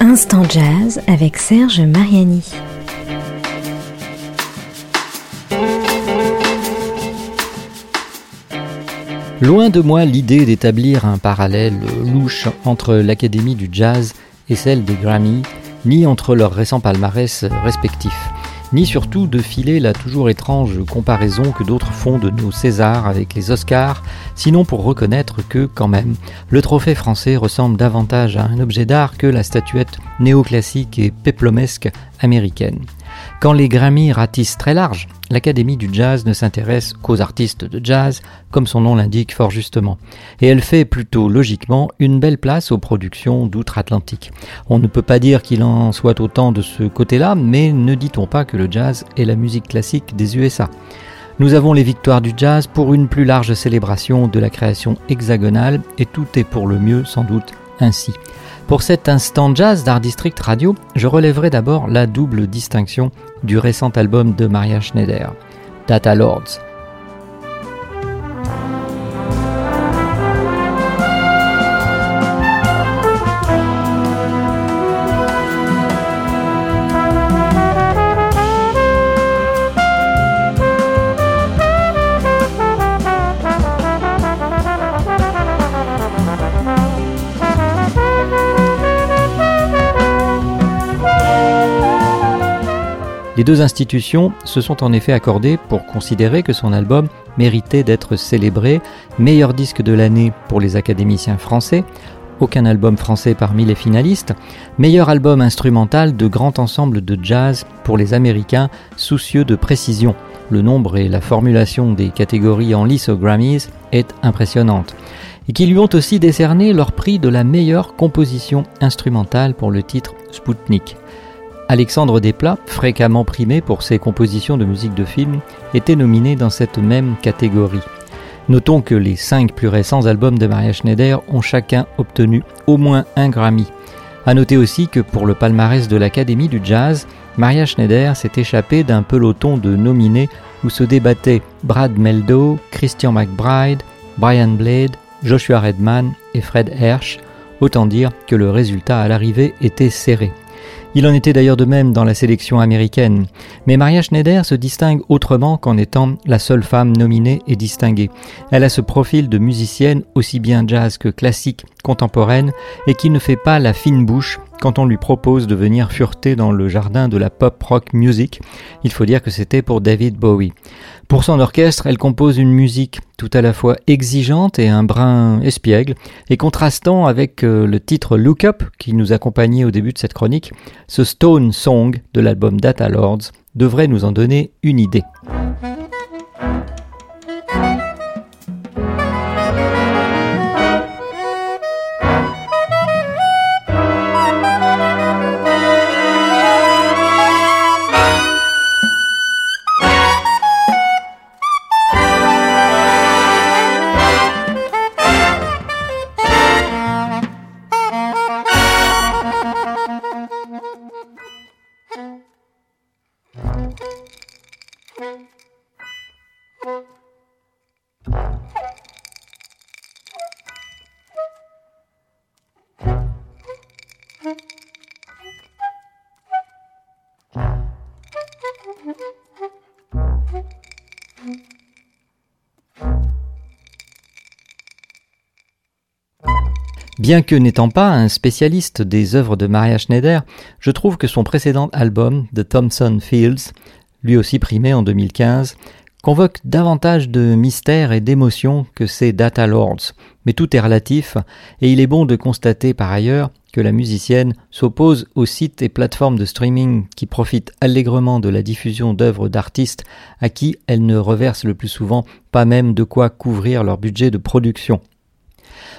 Instant Jazz avec Serge Mariani. Loin de moi l'idée d'établir un parallèle louche entre l'Académie du jazz et celle des Grammy, ni entre leurs récents palmarès respectifs, ni surtout de filer la toujours étrange comparaison que d'autres font de nos Césars avec les Oscars, sinon pour reconnaître que, quand même, le trophée français ressemble davantage à un objet d'art que la statuette néoclassique et péplomesque américaine. Quand les Grammy ratissent très large, l'Académie du jazz ne s'intéresse qu'aux artistes de jazz, comme son nom l'indique fort justement, et elle fait plutôt logiquement une belle place aux productions d'outre-Atlantique. On ne peut pas dire qu'il en soit autant de ce côté-là, mais ne dit-on pas que le jazz est la musique classique des USA nous avons les victoires du jazz pour une plus large célébration de la création hexagonale et tout est pour le mieux sans doute ainsi. Pour cet instant jazz d'Art District Radio, je relèverai d'abord la double distinction du récent album de Maria Schneider, Data Lords, Les deux institutions se sont en effet accordées pour considérer que son album méritait d'être célébré meilleur disque de l'année pour les académiciens français, aucun album français parmi les finalistes, meilleur album instrumental de grand ensemble de jazz pour les Américains soucieux de précision. Le nombre et la formulation des catégories en lice aux Grammys est impressionnante. Et qui lui ont aussi décerné leur prix de la meilleure composition instrumentale pour le titre Spoutnik. Alexandre Desplat, fréquemment primé pour ses compositions de musique de film, était nominé dans cette même catégorie. Notons que les cinq plus récents albums de Maria Schneider ont chacun obtenu au moins un Grammy. A noter aussi que pour le palmarès de l'Académie du Jazz, Maria Schneider s'est échappée d'un peloton de nominés où se débattaient Brad Meldo, Christian McBride, Brian Blade, Joshua Redman et Fred Hersch, autant dire que le résultat à l'arrivée était serré. Il en était d'ailleurs de même dans la sélection américaine. Mais Maria Schneider se distingue autrement qu'en étant la seule femme nominée et distinguée. Elle a ce profil de musicienne aussi bien jazz que classique contemporaine et qui ne fait pas la fine bouche quand on lui propose de venir fureter dans le jardin de la pop rock music. Il faut dire que c'était pour David Bowie. Pour son orchestre, elle compose une musique tout à la fois exigeante et un brin espiègle, et contrastant avec euh, le titre Look Up qui nous accompagnait au début de cette chronique, ce Stone Song de l'album Data Lords devrait nous en donner une idée. Bien que n'étant pas un spécialiste des œuvres de Maria Schneider, je trouve que son précédent album, The Thompson Fields, lui aussi primé en 2015, convoque davantage de mystère et d'émotion que ses Data Lords. Mais tout est relatif, et il est bon de constater par ailleurs que la musicienne s'oppose aux sites et plateformes de streaming qui profitent allègrement de la diffusion d'œuvres d'artistes à qui elle ne reverse le plus souvent pas même de quoi couvrir leur budget de production.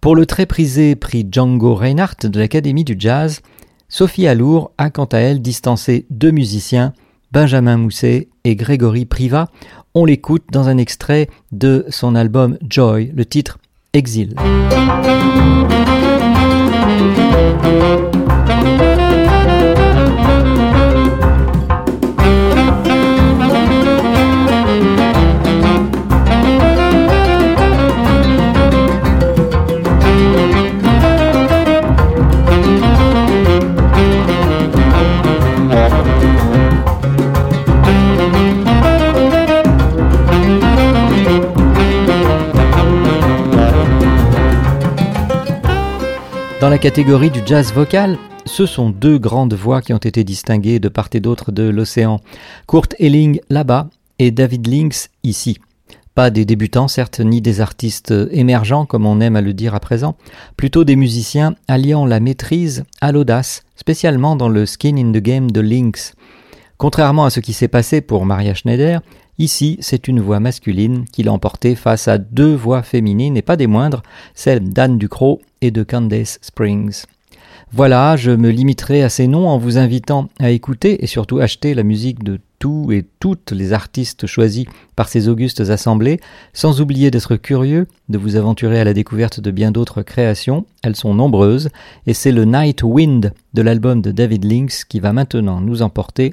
Pour le très prisé prix Django Reinhardt de l'Académie du Jazz, Sophie Alour a quant à elle distancé deux musiciens, Benjamin Mousset et Grégory Privat. On l'écoute dans un extrait de son album Joy, le titre Exil. La catégorie du jazz vocal, ce sont deux grandes voix qui ont été distinguées de part et d'autre de l'océan. Kurt Elling là-bas et David Lynx ici. Pas des débutants, certes, ni des artistes émergents, comme on aime à le dire à présent, plutôt des musiciens alliant la maîtrise à l'audace, spécialement dans le Skin in the Game de Lynx. Contrairement à ce qui s'est passé pour Maria Schneider, ici c'est une voix masculine qui l'a emporté face à deux voix féminines et pas des moindres, celles d'Anne Ducrot et de Candace Springs. Voilà, je me limiterai à ces noms en vous invitant à écouter et surtout acheter la musique de tous et toutes les artistes choisis par ces augustes assemblées, sans oublier d'être curieux, de vous aventurer à la découverte de bien d'autres créations, elles sont nombreuses, et c'est le Night Wind de l'album de David Lynx qui va maintenant nous emporter